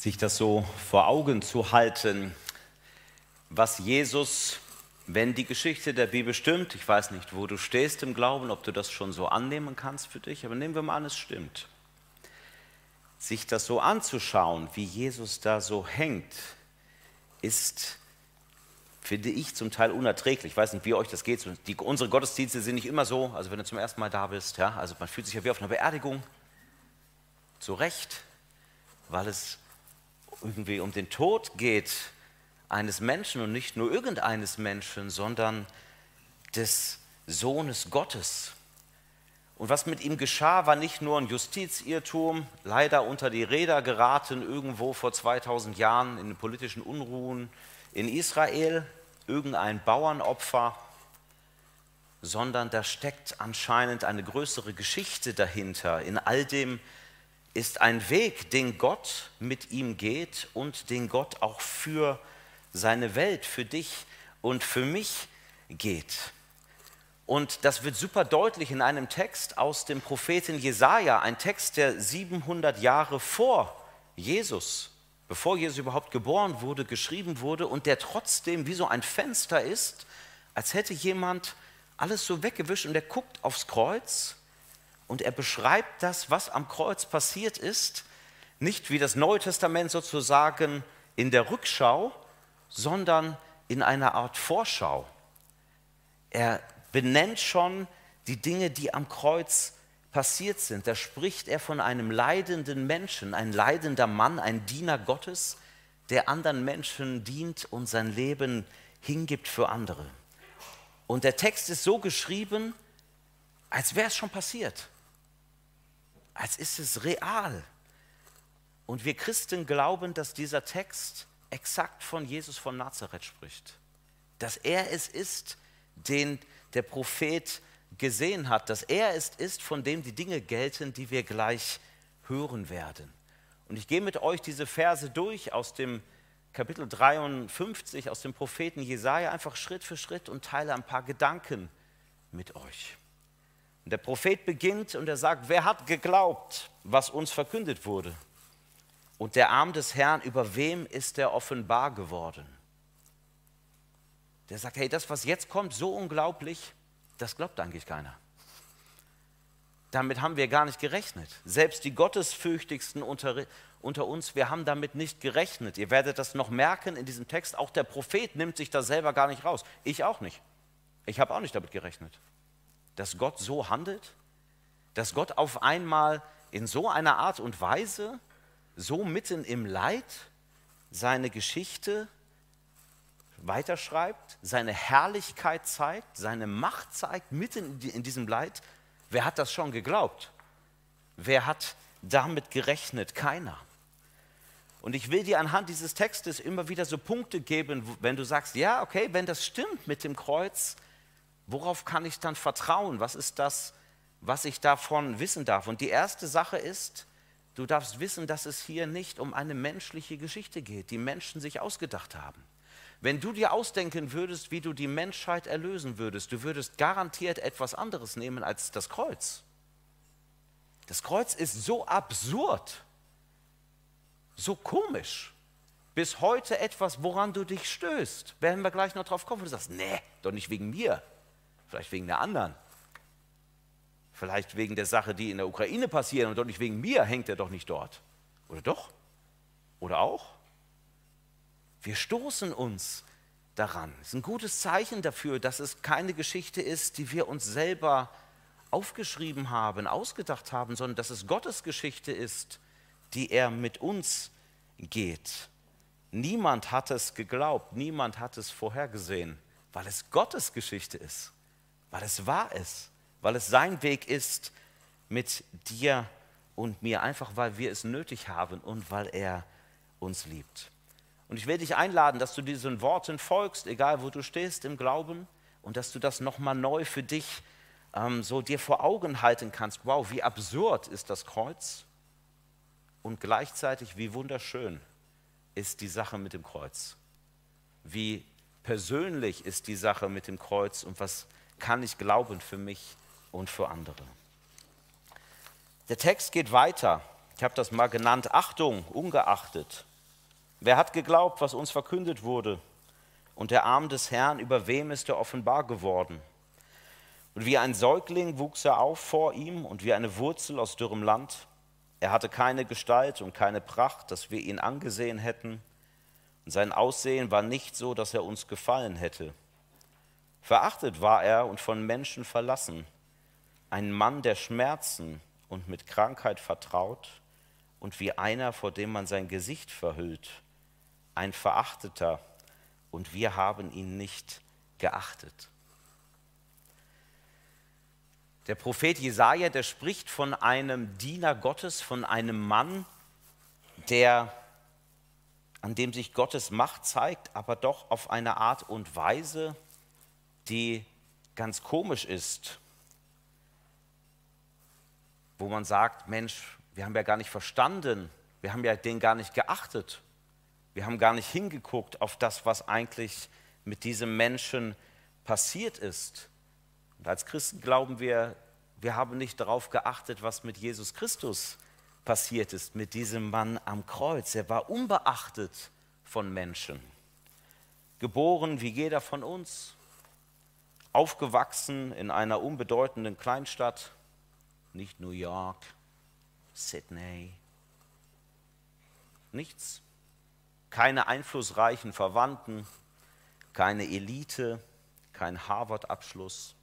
sich das so vor Augen zu halten, was Jesus, wenn die Geschichte der Bibel stimmt, ich weiß nicht, wo du stehst im Glauben, ob du das schon so annehmen kannst für dich, aber nehmen wir mal an, es stimmt. Sich das so anzuschauen, wie Jesus da so hängt, ist, finde ich, zum Teil unerträglich. Ich weiß nicht, wie euch das geht. Die, unsere Gottesdienste sind nicht immer so, also wenn du zum ersten Mal da bist, ja, also man fühlt sich ja wie auf einer Beerdigung, zu Recht, weil es irgendwie um den Tod geht eines Menschen und nicht nur irgendeines Menschen, sondern des Sohnes Gottes. Und was mit ihm geschah, war nicht nur ein Justizirrtum, leider unter die Räder geraten irgendwo vor 2000 Jahren in den politischen Unruhen in Israel, irgendein Bauernopfer, sondern da steckt anscheinend eine größere Geschichte dahinter in all dem, ist ein Weg, den Gott mit ihm geht und den Gott auch für seine Welt, für dich und für mich geht. Und das wird super deutlich in einem Text aus dem Propheten Jesaja, ein Text, der 700 Jahre vor Jesus, bevor Jesus überhaupt geboren wurde, geschrieben wurde und der trotzdem wie so ein Fenster ist, als hätte jemand alles so weggewischt und der guckt aufs Kreuz und er beschreibt das, was am Kreuz passiert ist, nicht wie das Neue Testament sozusagen in der Rückschau, sondern in einer Art Vorschau. Er benennt schon die Dinge, die am Kreuz passiert sind. Da spricht er von einem leidenden Menschen, ein leidender Mann, ein Diener Gottes, der anderen Menschen dient und sein Leben hingibt für andere. Und der Text ist so geschrieben, als wäre es schon passiert als ist es real. Und wir Christen glauben, dass dieser Text exakt von Jesus von Nazareth spricht. Dass er es ist, den der Prophet gesehen hat, dass er es ist, von dem die Dinge gelten, die wir gleich hören werden. Und ich gehe mit euch diese Verse durch aus dem Kapitel 53, aus dem Propheten Jesaja, einfach Schritt für Schritt und teile ein paar Gedanken mit euch. Und der Prophet beginnt und er sagt, wer hat geglaubt, was uns verkündet wurde? Und der Arm des Herrn, über wem ist er offenbar geworden? Der sagt, hey, das, was jetzt kommt, so unglaublich, das glaubt eigentlich keiner. Damit haben wir gar nicht gerechnet. Selbst die Gottesfürchtigsten unter, unter uns, wir haben damit nicht gerechnet. Ihr werdet das noch merken in diesem Text. Auch der Prophet nimmt sich da selber gar nicht raus. Ich auch nicht. Ich habe auch nicht damit gerechnet dass Gott so handelt? Dass Gott auf einmal in so einer Art und Weise, so mitten im Leid, seine Geschichte weiterschreibt, seine Herrlichkeit zeigt, seine Macht zeigt, mitten in diesem Leid? Wer hat das schon geglaubt? Wer hat damit gerechnet? Keiner. Und ich will dir anhand dieses Textes immer wieder so Punkte geben, wenn du sagst, ja, okay, wenn das stimmt mit dem Kreuz, worauf kann ich dann vertrauen? Was ist das, was ich davon wissen darf? Und die erste Sache ist, du darfst wissen, dass es hier nicht um eine menschliche Geschichte geht, die Menschen sich ausgedacht haben. Wenn du dir ausdenken würdest, wie du die Menschheit erlösen würdest, du würdest garantiert etwas anderes nehmen als das Kreuz. Das Kreuz ist so absurd, so komisch, bis heute etwas, woran du dich stößt. Werden wir gleich noch drauf kommen, wo du sagst, nee, doch nicht wegen mir. Vielleicht wegen der anderen. Vielleicht wegen der Sache, die in der Ukraine passiert und doch nicht wegen mir hängt er doch nicht dort. Oder doch? Oder auch? Wir stoßen uns daran. Es ist ein gutes Zeichen dafür, dass es keine Geschichte ist, die wir uns selber aufgeschrieben haben, ausgedacht haben, sondern dass es Gottes Geschichte ist, die er mit uns geht. Niemand hat es geglaubt, niemand hat es vorhergesehen, weil es Gottes Geschichte ist weil es wahr ist, weil es sein Weg ist mit dir und mir, einfach weil wir es nötig haben und weil er uns liebt. Und ich will dich einladen, dass du diesen Worten folgst, egal wo du stehst im Glauben, und dass du das nochmal neu für dich ähm, so dir vor Augen halten kannst. Wow, wie absurd ist das Kreuz und gleichzeitig wie wunderschön ist die Sache mit dem Kreuz. Wie persönlich ist die Sache mit dem Kreuz und was kann ich glauben für mich und für andere. Der Text geht weiter. Ich habe das mal genannt, Achtung, ungeachtet. Wer hat geglaubt, was uns verkündet wurde? Und der Arm des Herrn, über wem ist er offenbar geworden? Und wie ein Säugling wuchs er auf vor ihm und wie eine Wurzel aus dürrem Land. Er hatte keine Gestalt und keine Pracht, dass wir ihn angesehen hätten. Und sein Aussehen war nicht so, dass er uns gefallen hätte. Verachtet war er und von Menschen verlassen, ein Mann der Schmerzen und mit Krankheit vertraut und wie einer, vor dem man sein Gesicht verhüllt, ein Verachteter, und wir haben ihn nicht geachtet. Der Prophet Jesaja, der spricht von einem Diener Gottes, von einem Mann, der, an dem sich Gottes Macht zeigt, aber doch auf eine Art und Weise, die ganz komisch ist, wo man sagt, Mensch, wir haben ja gar nicht verstanden, wir haben ja den gar nicht geachtet, wir haben gar nicht hingeguckt auf das, was eigentlich mit diesem Menschen passiert ist. Und als Christen glauben wir, wir haben nicht darauf geachtet, was mit Jesus Christus passiert ist, mit diesem Mann am Kreuz. Er war unbeachtet von Menschen. Geboren wie jeder von uns, aufgewachsen in einer unbedeutenden Kleinstadt, nicht New York, Sydney, nichts, keine einflussreichen Verwandten, keine Elite, kein Harvard-Abschluss.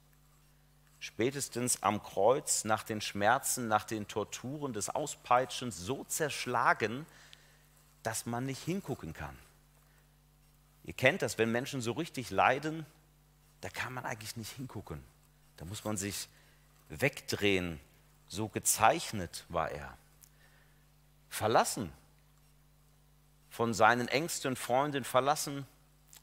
Spätestens am Kreuz nach den Schmerzen, nach den Torturen des Auspeitschens so zerschlagen, dass man nicht hingucken kann. Ihr kennt das, wenn Menschen so richtig leiden, da kann man eigentlich nicht hingucken. Da muss man sich wegdrehen. So gezeichnet war er. Verlassen, von seinen engsten Freunden verlassen,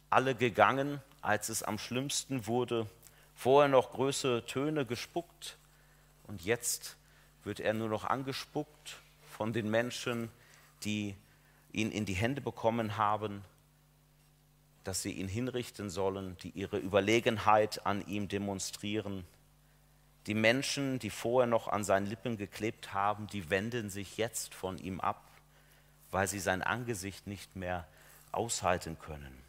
alle gegangen, als es am schlimmsten wurde, vorher noch größere Töne gespuckt und jetzt wird er nur noch angespuckt von den Menschen, die ihn in die Hände bekommen haben, dass sie ihn hinrichten sollen, die ihre Überlegenheit an ihm demonstrieren. Die Menschen, die vorher noch an seinen Lippen geklebt haben, die wenden sich jetzt von ihm ab, weil sie sein Angesicht nicht mehr aushalten können.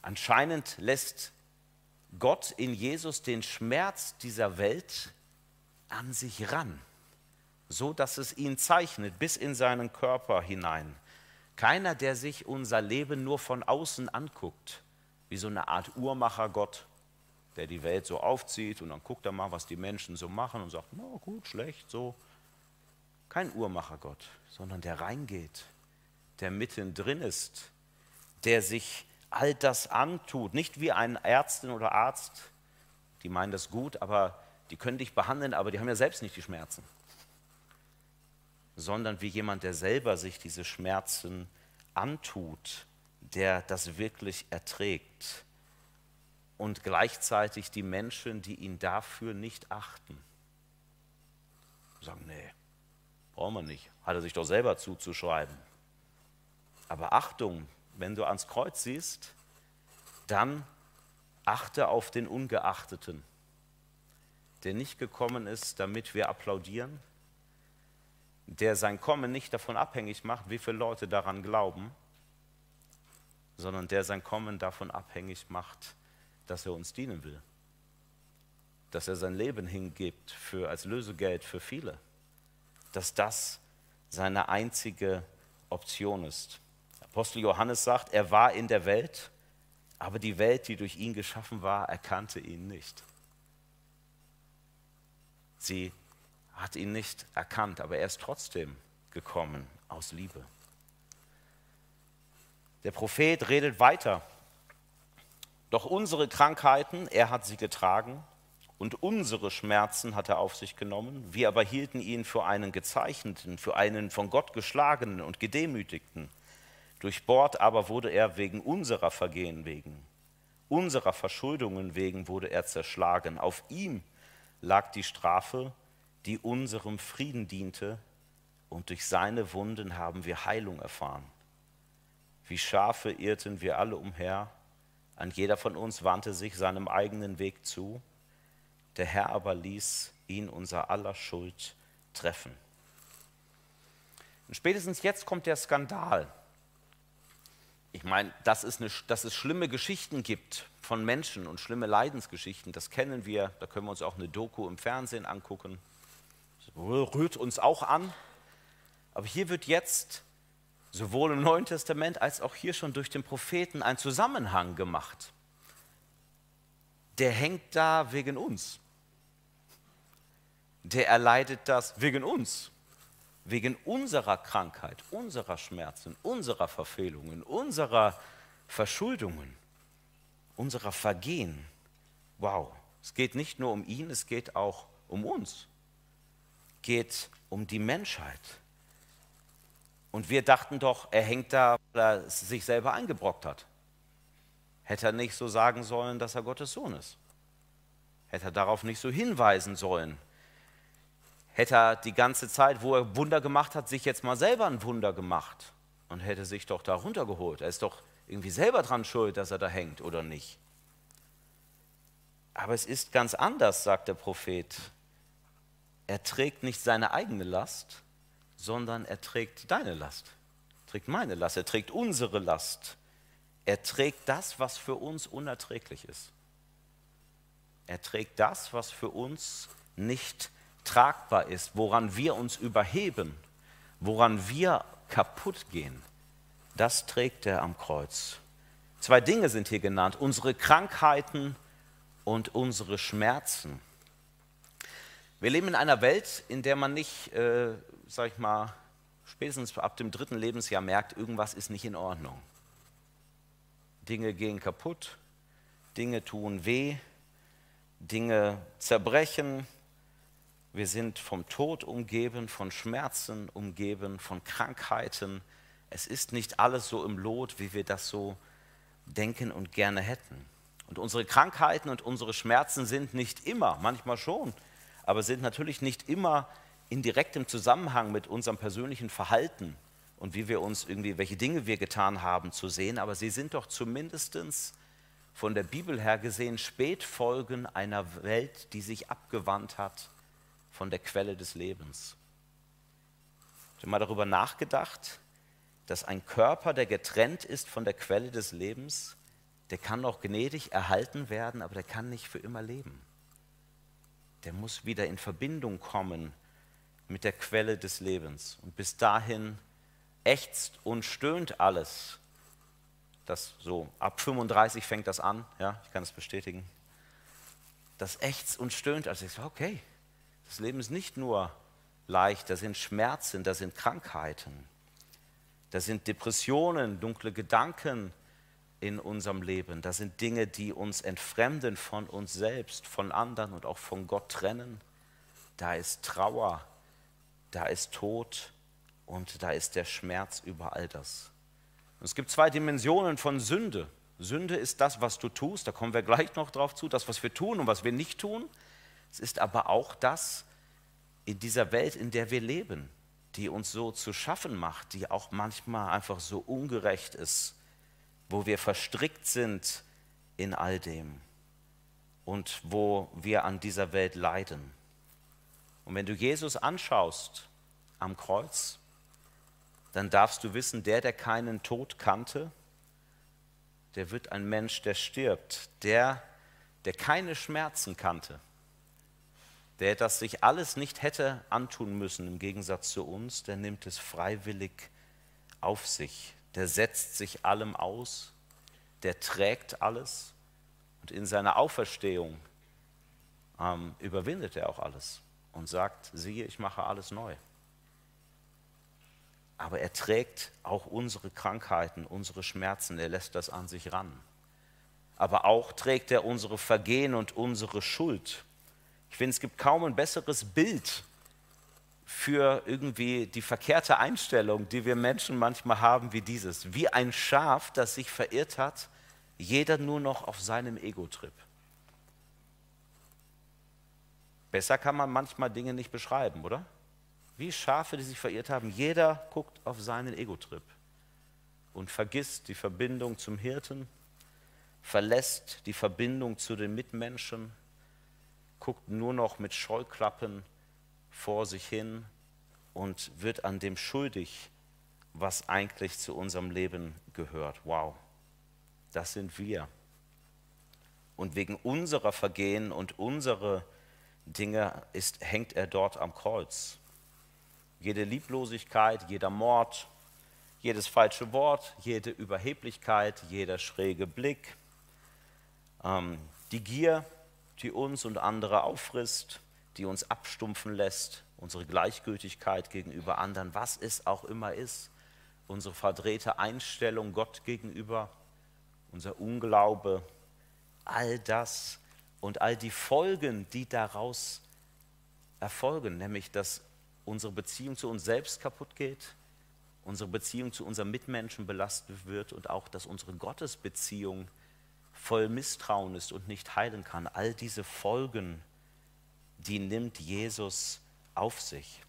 Anscheinend lässt Gott in Jesus den Schmerz dieser Welt an sich ran, so dass es ihn zeichnet bis in seinen Körper hinein. Keiner, der sich unser Leben nur von außen anguckt, wie so eine Art Uhrmacher-Gott, der die Welt so aufzieht und dann guckt er mal, was die Menschen so machen und sagt, na gut, schlecht, so. Kein Uhrmacher-Gott, sondern der reingeht, der mittendrin ist, der sich all das antut. Nicht wie ein Ärztin oder Arzt, die meinen das gut, aber die können dich behandeln, aber die haben ja selbst nicht die Schmerzen. Sondern wie jemand, der selber sich diese Schmerzen antut, der das wirklich erträgt. Und gleichzeitig die Menschen, die ihn dafür nicht achten. Sagen, nee, brauchen wir nicht. Hat er sich doch selber zuzuschreiben. Aber Achtung, wenn du ans Kreuz siehst, dann achte auf den Ungeachteten, der nicht gekommen ist, damit wir applaudieren, der sein Kommen nicht davon abhängig macht, wie viele Leute daran glauben, sondern der sein Kommen davon abhängig macht, dass er uns dienen will, dass er sein Leben hingibt für, als Lösegeld für viele, dass das seine einzige Option ist. Apostel Johannes sagt, er war in der Welt, aber die Welt, die durch ihn geschaffen war, erkannte ihn nicht. Sie hat ihn nicht erkannt, aber er ist trotzdem gekommen aus Liebe. Der Prophet redet weiter. Doch unsere Krankheiten, er hat sie getragen und unsere Schmerzen hat er auf sich genommen. Wir aber hielten ihn für einen gezeichneten, für einen von Gott geschlagenen und gedemütigten. Durchbohrt aber wurde er wegen unserer Vergehen wegen, unserer Verschuldungen wegen wurde er zerschlagen. Auf ihm lag die Strafe, die unserem Frieden diente, und durch seine Wunden haben wir Heilung erfahren. Wie Schafe irrten wir alle umher, ein jeder von uns wandte sich seinem eigenen Weg zu, der Herr aber ließ ihn unser aller Schuld treffen. Und spätestens jetzt kommt der Skandal. Ich meine, dass es, eine, dass es schlimme Geschichten gibt von Menschen und schlimme Leidensgeschichten, das kennen wir. Da können wir uns auch eine Doku im Fernsehen angucken. Rührt uns auch an. Aber hier wird jetzt sowohl im Neuen Testament als auch hier schon durch den Propheten ein Zusammenhang gemacht. Der hängt da wegen uns. Der erleidet das wegen uns wegen unserer Krankheit, unserer Schmerzen, unserer Verfehlungen, unserer Verschuldungen, unserer Vergehen. Wow, es geht nicht nur um ihn, es geht auch um uns. Geht um die Menschheit. Und wir dachten doch, er hängt da, weil er sich selber eingebrockt hat. Hätte er nicht so sagen sollen, dass er Gottes Sohn ist. Hätte er darauf nicht so hinweisen sollen, hätte er die ganze Zeit, wo er Wunder gemacht hat, sich jetzt mal selber ein Wunder gemacht und hätte sich doch da runtergeholt. Er ist doch irgendwie selber dran schuld, dass er da hängt oder nicht. Aber es ist ganz anders, sagt der Prophet. Er trägt nicht seine eigene Last, sondern er trägt deine Last, er trägt meine Last, er trägt unsere Last. Er trägt das, was für uns unerträglich ist. Er trägt das, was für uns nicht tragbar ist, woran wir uns überheben, woran wir kaputt gehen, das trägt er am Kreuz. Zwei Dinge sind hier genannt, unsere Krankheiten und unsere Schmerzen. Wir leben in einer Welt, in der man nicht, äh, sag ich mal, spätestens ab dem dritten Lebensjahr merkt, irgendwas ist nicht in Ordnung. Dinge gehen kaputt, Dinge tun weh, Dinge zerbrechen, wir sind vom Tod umgeben, von Schmerzen umgeben, von Krankheiten. Es ist nicht alles so im Lot, wie wir das so denken und gerne hätten. Und unsere Krankheiten und unsere Schmerzen sind nicht immer, manchmal schon, aber sind natürlich nicht immer in direktem Zusammenhang mit unserem persönlichen Verhalten und wie wir uns irgendwie, welche Dinge wir getan haben, zu sehen, aber sie sind doch zumindest von der Bibel her gesehen Spätfolgen einer Welt, die sich abgewandt hat von der Quelle des Lebens. Ich habe mal darüber nachgedacht, dass ein Körper, der getrennt ist von der Quelle des Lebens, der kann noch gnädig erhalten werden, aber der kann nicht für immer leben. Der muss wieder in Verbindung kommen mit der Quelle des Lebens. Und bis dahin ächzt und stöhnt alles. Das so, ab 35 fängt das an, ja, ich kann es bestätigen. Das ächzt und stöhnt, also ich so, okay, das Leben ist nicht nur leicht, da sind Schmerzen, da sind Krankheiten, da sind Depressionen, dunkle Gedanken in unserem Leben, da sind Dinge, die uns entfremden von uns selbst, von anderen und auch von Gott trennen. Da ist Trauer, da ist Tod und da ist der Schmerz über all das. Und es gibt zwei Dimensionen von Sünde. Sünde ist das, was du tust, da kommen wir gleich noch drauf zu, das, was wir tun und was wir nicht tun. Es ist aber auch das in dieser Welt, in der wir leben, die uns so zu schaffen macht, die auch manchmal einfach so ungerecht ist, wo wir verstrickt sind in all dem und wo wir an dieser Welt leiden. Und wenn du Jesus anschaust am Kreuz, dann darfst du wissen, der, der keinen Tod kannte, der wird ein Mensch, der stirbt. Der, der keine Schmerzen kannte, der das sich alles nicht hätte antun müssen, im Gegensatz zu uns, der nimmt es freiwillig auf sich. Der setzt sich allem aus, der trägt alles und in seiner Auferstehung ähm, überwindet er auch alles und sagt, siehe, ich mache alles neu. Aber er trägt auch unsere Krankheiten, unsere Schmerzen, er lässt das an sich ran. Aber auch trägt er unsere Vergehen und unsere Schuld ich finde, es gibt kaum ein besseres Bild für irgendwie die verkehrte Einstellung, die wir Menschen manchmal haben, wie dieses. Wie ein Schaf, das sich verirrt hat, jeder nur noch auf seinem Ego-Trip. Besser kann man manchmal Dinge nicht beschreiben, oder? Wie Schafe, die sich verirrt haben, jeder guckt auf seinen Ego-Trip und vergisst die Verbindung zum Hirten, verlässt die Verbindung zu den Mitmenschen, guckt nur noch mit Scheuklappen vor sich hin und wird an dem schuldig, was eigentlich zu unserem Leben gehört. Wow, das sind wir. Und wegen unserer Vergehen und unserer Dinge ist, hängt er dort am Kreuz. Jede Lieblosigkeit, jeder Mord, jedes falsche Wort, jede Überheblichkeit, jeder schräge Blick, ähm, die Gier, die uns und andere auffrisst, die uns abstumpfen lässt, unsere Gleichgültigkeit gegenüber anderen, was es auch immer ist, unsere verdrehte Einstellung Gott gegenüber, unser Unglaube, all das und all die Folgen, die daraus erfolgen, nämlich dass unsere Beziehung zu uns selbst kaputt geht, unsere Beziehung zu unseren Mitmenschen belastet wird und auch, dass unsere Gottesbeziehung voll Misstrauen ist und nicht heilen kann. All diese Folgen, die nimmt Jesus auf sich.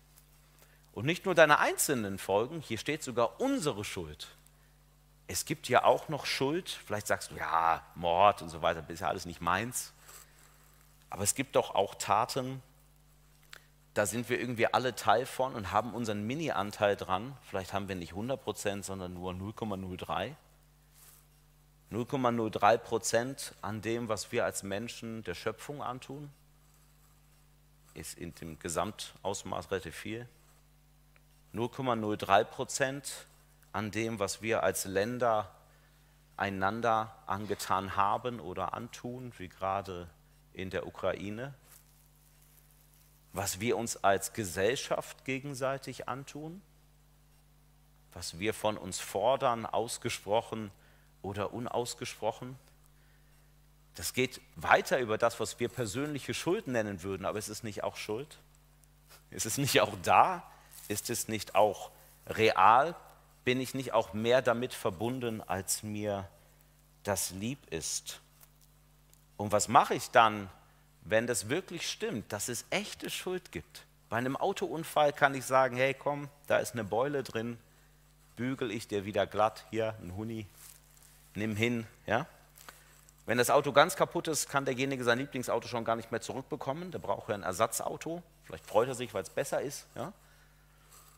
Und nicht nur deine einzelnen Folgen, hier steht sogar unsere Schuld. Es gibt ja auch noch Schuld, vielleicht sagst du, ja, Mord und so weiter, das ist ja alles nicht meins. Aber es gibt doch auch Taten, da sind wir irgendwie alle Teil von und haben unseren Mini-Anteil dran. Vielleicht haben wir nicht 100 Prozent, sondern nur 0,03. 0,03 Prozent an dem, was wir als Menschen der Schöpfung antun, ist in dem Gesamtausmaß relativ viel. 0,03 Prozent an dem, was wir als Länder einander angetan haben oder antun, wie gerade in der Ukraine, was wir uns als Gesellschaft gegenseitig antun, was wir von uns fordern, ausgesprochen oder unausgesprochen. Das geht weiter über das, was wir persönliche Schuld nennen würden, aber ist es nicht auch Schuld? Ist es nicht auch da? Ist es nicht auch real? Bin ich nicht auch mehr damit verbunden, als mir das lieb ist? Und was mache ich dann, wenn das wirklich stimmt, dass es echte Schuld gibt? Bei einem Autounfall kann ich sagen, hey komm, da ist eine Beule drin, bügel ich dir wieder glatt, hier ein Huni, nimm hin. Ja? Wenn das Auto ganz kaputt ist, kann derjenige sein Lieblingsauto schon gar nicht mehr zurückbekommen. Der braucht ja ein Ersatzauto. Vielleicht freut er sich, weil es besser ist. Ja?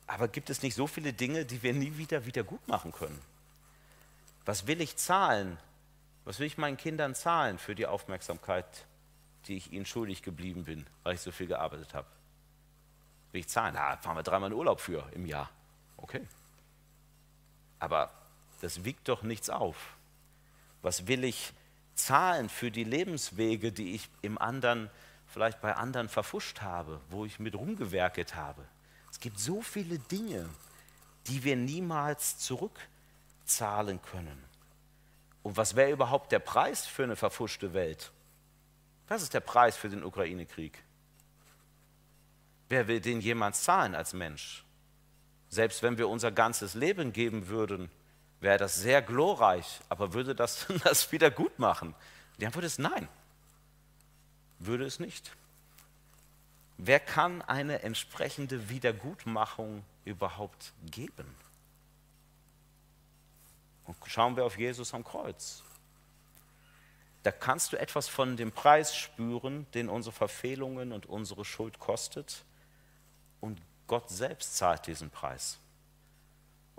Aber gibt es nicht so viele Dinge, die wir nie wieder wieder gut machen können? Was will ich zahlen? Was will ich meinen Kindern zahlen für die Aufmerksamkeit, die ich ihnen schuldig geblieben bin, weil ich so viel gearbeitet habe? Will ich zahlen? Na, fahren wir dreimal in Urlaub für im Jahr. Okay. Aber das wiegt doch nichts auf. Was will ich zahlen für die Lebenswege, die ich im anderen, vielleicht bei anderen verfuscht habe, wo ich mit rumgewerket habe? Es gibt so viele Dinge, die wir niemals zurückzahlen können. Und was wäre überhaupt der Preis für eine verfuschte Welt? Was ist der Preis für den Ukraine-Krieg? Wer will den jemals zahlen als Mensch? Selbst wenn wir unser ganzes Leben geben würden, wäre das sehr glorreich, aber würde das das wieder gut machen? Die Antwort ist nein, würde es nicht. Wer kann eine entsprechende Wiedergutmachung überhaupt geben? Und schauen wir auf Jesus am Kreuz. Da kannst du etwas von dem Preis spüren, den unsere Verfehlungen und unsere Schuld kostet. Und Gott selbst zahlt diesen Preis.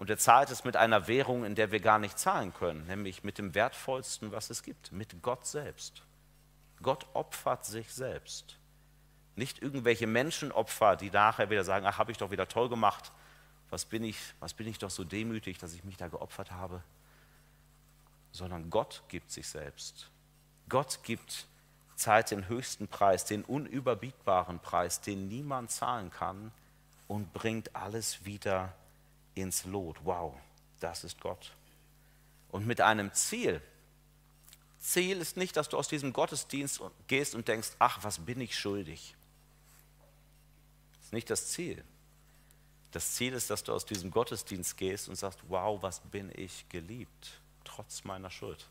Und er zahlt es mit einer Währung, in der wir gar nicht zahlen können, nämlich mit dem Wertvollsten, was es gibt, mit Gott selbst. Gott opfert sich selbst. Nicht irgendwelche Menschenopfer, die nachher wieder sagen, ach, habe ich doch wieder toll gemacht, was bin, ich, was bin ich doch so demütig, dass ich mich da geopfert habe, sondern Gott gibt sich selbst. Gott gibt, zahlt den höchsten Preis, den unüberbietbaren Preis, den niemand zahlen kann und bringt alles wieder ins Lot. Wow, das ist Gott. Und mit einem Ziel. Ziel ist nicht, dass du aus diesem Gottesdienst gehst und denkst, ach, was bin ich schuldig. Das ist nicht das Ziel. Das Ziel ist, dass du aus diesem Gottesdienst gehst und sagst, wow, was bin ich geliebt, trotz meiner Schuld.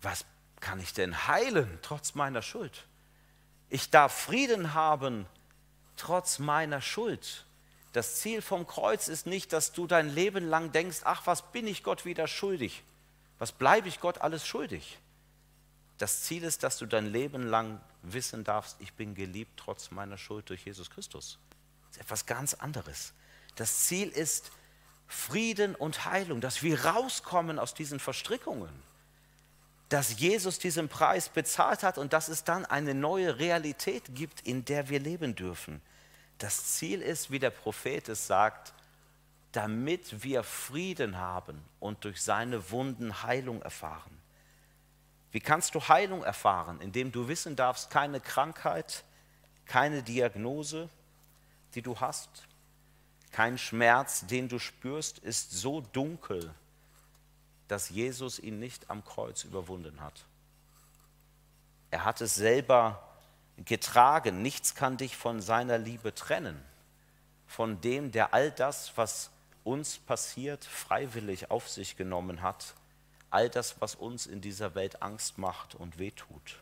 Was kann ich denn heilen, trotz meiner Schuld? Ich darf Frieden haben, trotz meiner Schuld. Das Ziel vom Kreuz ist nicht, dass du dein Leben lang denkst, ach, was bin ich Gott wieder schuldig? Was bleibe ich Gott alles schuldig? Das Ziel ist, dass du dein Leben lang wissen darfst, ich bin geliebt trotz meiner Schuld durch Jesus Christus. Das ist etwas ganz anderes. Das Ziel ist Frieden und Heilung, dass wir rauskommen aus diesen Verstrickungen, dass Jesus diesen Preis bezahlt hat und dass es dann eine neue Realität gibt, in der wir leben dürfen. Das Ziel ist, wie der Prophet es sagt, damit wir Frieden haben und durch seine Wunden Heilung erfahren. Wie kannst du Heilung erfahren? Indem du wissen darfst, keine Krankheit, keine Diagnose, die du hast, kein Schmerz, den du spürst, ist so dunkel, dass Jesus ihn nicht am Kreuz überwunden hat. Er hat es selber getragen. Nichts kann dich von seiner Liebe trennen, von dem, der all das, was uns passiert, freiwillig auf sich genommen hat all das, was uns in dieser Welt Angst macht und wehtut.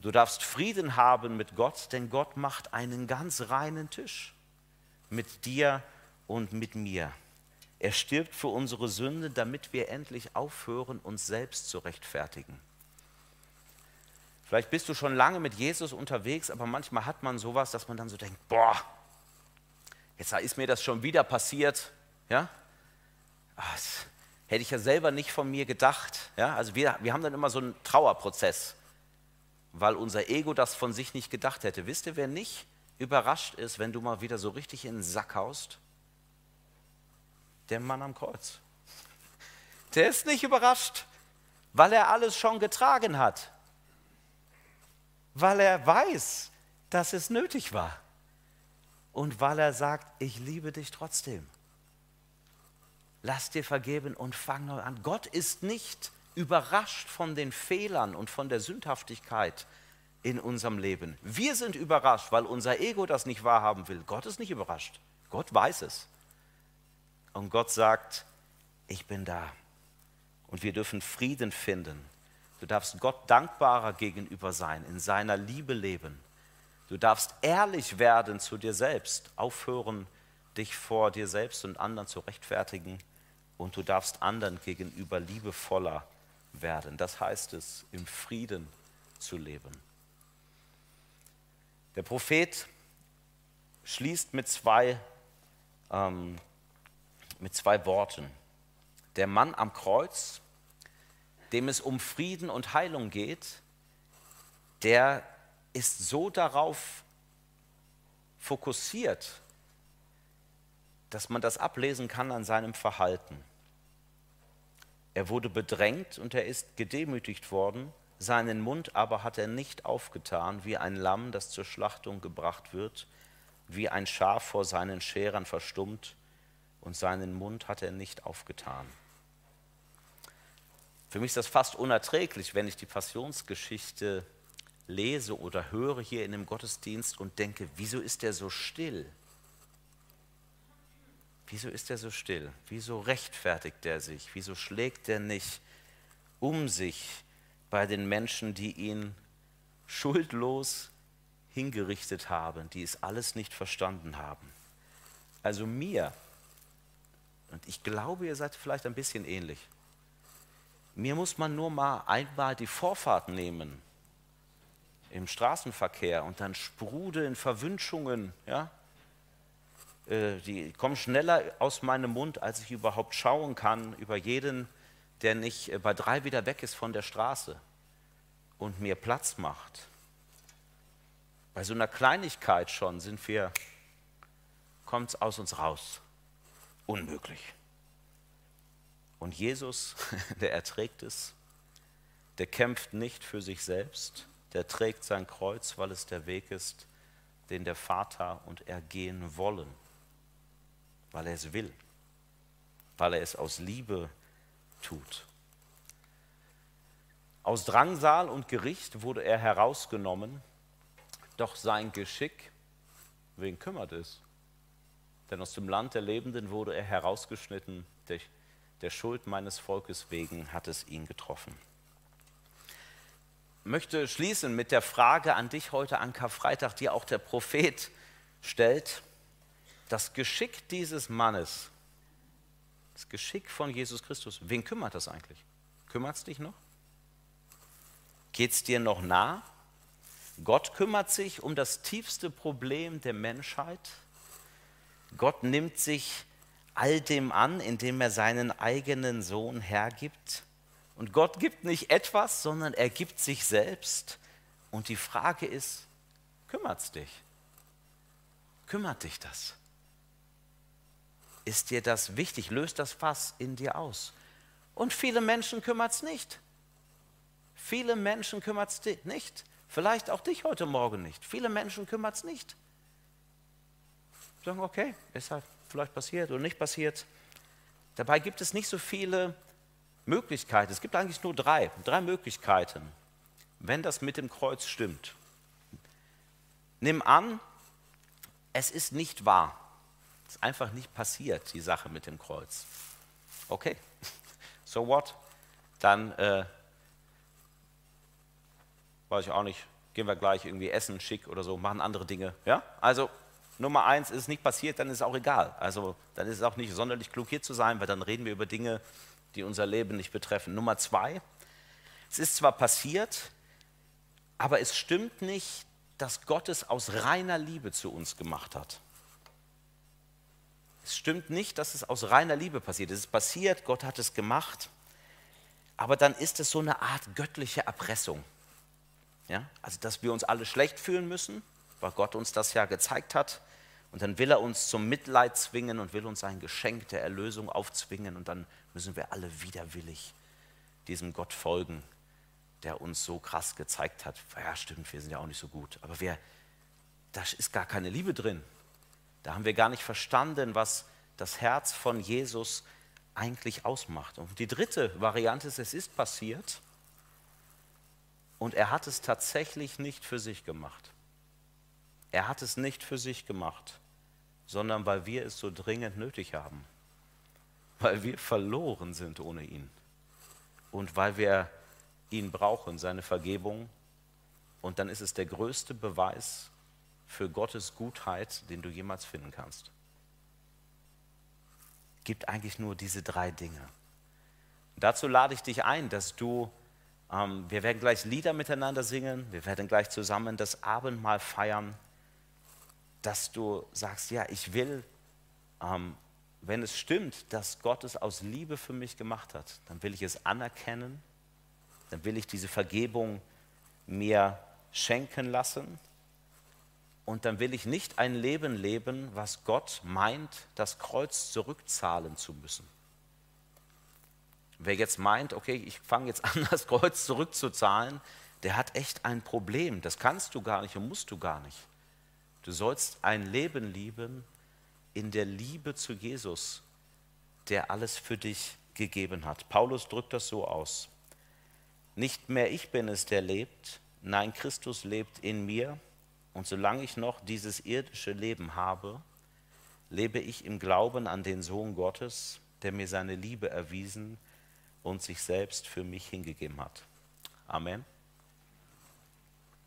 Du darfst Frieden haben mit Gott, denn Gott macht einen ganz reinen Tisch mit dir und mit mir. Er stirbt für unsere Sünde, damit wir endlich aufhören, uns selbst zu rechtfertigen. Vielleicht bist du schon lange mit Jesus unterwegs, aber manchmal hat man sowas, dass man dann so denkt, boah, jetzt ist mir das schon wieder passiert. Ja? Ach, hätte ich ja selber nicht von mir gedacht. Ja? Also wir, wir haben dann immer so einen Trauerprozess, weil unser Ego das von sich nicht gedacht hätte. Wisst ihr, wer nicht überrascht ist, wenn du mal wieder so richtig in den Sack haust? Der Mann am Kreuz. Der ist nicht überrascht, weil er alles schon getragen hat. Weil er weiß, dass es nötig war. Und weil er sagt, ich liebe dich trotzdem lass dir vergeben und fang neu an. Gott ist nicht überrascht von den Fehlern und von der Sündhaftigkeit in unserem Leben. Wir sind überrascht, weil unser Ego das nicht wahrhaben will. Gott ist nicht überrascht. Gott weiß es. Und Gott sagt, ich bin da. Und wir dürfen Frieden finden. Du darfst Gott dankbarer gegenüber sein, in seiner Liebe leben. Du darfst ehrlich werden zu dir selbst, aufhören, dich vor dir selbst und anderen zu rechtfertigen und du darfst anderen gegenüber liebevoller werden. Das heißt es, im Frieden zu leben. Der Prophet schließt mit zwei, ähm, mit zwei Worten. Der Mann am Kreuz, dem es um Frieden und Heilung geht, der ist so darauf fokussiert, dass man das ablesen kann an seinem Verhalten. Er wurde bedrängt und er ist gedemütigt worden, seinen Mund aber hat er nicht aufgetan, wie ein Lamm, das zur Schlachtung gebracht wird, wie ein Schaf vor seinen Scherern verstummt, und seinen Mund hat er nicht aufgetan. Für mich ist das fast unerträglich, wenn ich die Passionsgeschichte lese oder höre hier in dem Gottesdienst und denke, wieso ist er so still? Wieso ist er so still? Wieso rechtfertigt er sich? Wieso schlägt er nicht um sich bei den Menschen, die ihn schuldlos hingerichtet haben, die es alles nicht verstanden haben? Also mir, und ich glaube, ihr seid vielleicht ein bisschen ähnlich, mir muss man nur mal einmal die Vorfahrt nehmen im Straßenverkehr und dann sprudeln Verwünschungen, ja, äh, die kommen schneller aus meinem Mund, als ich überhaupt schauen kann über jeden, der nicht äh, bei drei wieder weg ist von der Straße und mir Platz macht. Bei so einer Kleinigkeit schon sind wir, kommt es aus uns raus. Unmöglich. Und Jesus, der erträgt es, der kämpft nicht für sich selbst, der trägt sein Kreuz, weil es der Weg ist, den der Vater und er gehen wollen weil er es will, weil er es aus Liebe tut. Aus Drangsal und Gericht wurde er herausgenommen, doch sein Geschick, wen kümmert es? Denn aus dem Land der Lebenden wurde er herausgeschnitten, der, Schuld meines Volkes wegen hat es ihn getroffen. Ich möchte schließen mit der Frage an dich heute an Karfreitag, die auch der Prophet stellt das Geschick dieses Mannes, das Geschick von Jesus Christus, wen kümmert das eigentlich? Kümmert es dich noch? Geht es dir noch nah? Gott kümmert sich um das tiefste Problem der Menschheit, Gott nimmt sich all dem an, indem er seinen eigenen Sohn hergibt. Und Gott gibt nicht etwas, sondern er gibt sich selbst. Und die Frage ist, kümmert es dich? Kümmert dich das? Ist dir das wichtig? Löst das Fass in dir aus? Und viele Menschen kümmert es nicht. Viele Menschen kümmert es nicht. Vielleicht auch dich heute Morgen nicht. Viele Menschen kümmert es nicht. Sagen, okay, ist halt vielleicht passiert oder nicht passiert. Dabei gibt es nicht so viele Möglichkeiten. Es gibt eigentlich nur drei, drei Möglichkeiten, wenn das mit dem Kreuz stimmt. Nimm an, es ist nicht wahr. Es ist einfach nicht passiert, die Sache mit dem Kreuz. Okay, so what? Dann äh, weiß ich auch nicht, gehen wir gleich irgendwie essen, schick oder so, machen andere Dinge. Ja? Also Nummer eins, ist es nicht passiert, dann ist es auch egal. Also dann ist es auch nicht sonderlich klug hier zu sein, weil dann reden wir über Dinge, die unser Leben nicht betreffen. Nummer zwei, es ist zwar passiert, aber es stimmt nicht, dass Gott es aus reiner Liebe zu uns gemacht hat. Es stimmt nicht, dass es aus reiner Liebe passiert. Es ist passiert, Gott hat es gemacht, aber dann ist es so eine Art göttliche Erpressung. Ja? Also, dass wir uns alle schlecht fühlen müssen, weil Gott uns das ja gezeigt hat. Und dann will er uns zum Mitleid zwingen und will uns ein Geschenk der Erlösung aufzwingen. Und dann müssen wir alle widerwillig diesem Gott folgen, der uns so krass gezeigt hat. Ja, stimmt, wir sind ja auch nicht so gut. Aber wir, da ist gar keine Liebe drin. Da haben wir gar nicht verstanden, was das Herz von Jesus eigentlich ausmacht. Und die dritte Variante ist, es ist passiert und er hat es tatsächlich nicht für sich gemacht. Er hat es nicht für sich gemacht, sondern weil wir es so dringend nötig haben. Weil wir verloren sind ohne ihn. Und weil wir ihn brauchen, seine Vergebung. Und dann ist es der größte Beweis für Gottes Gutheit, den du jemals finden kannst. Gibt eigentlich nur diese drei Dinge. Dazu lade ich dich ein, dass du ähm, wir werden gleich Lieder miteinander singen, wir werden gleich zusammen das Abendmahl feiern, dass du sagst, ja, ich will, ähm, wenn es stimmt, dass Gott es aus Liebe für mich gemacht hat, dann will ich es anerkennen, dann will ich diese Vergebung mir schenken lassen und dann will ich nicht ein Leben leben, was Gott meint, das Kreuz zurückzahlen zu müssen. Wer jetzt meint, okay, ich fange jetzt an, das Kreuz zurückzuzahlen, der hat echt ein Problem. Das kannst du gar nicht und musst du gar nicht. Du sollst ein Leben lieben in der Liebe zu Jesus, der alles für dich gegeben hat. Paulus drückt das so aus. Nicht mehr ich bin es, der lebt, nein, Christus lebt in mir. Und solange ich noch dieses irdische Leben habe, lebe ich im Glauben an den Sohn Gottes, der mir seine Liebe erwiesen und sich selbst für mich hingegeben hat. Amen.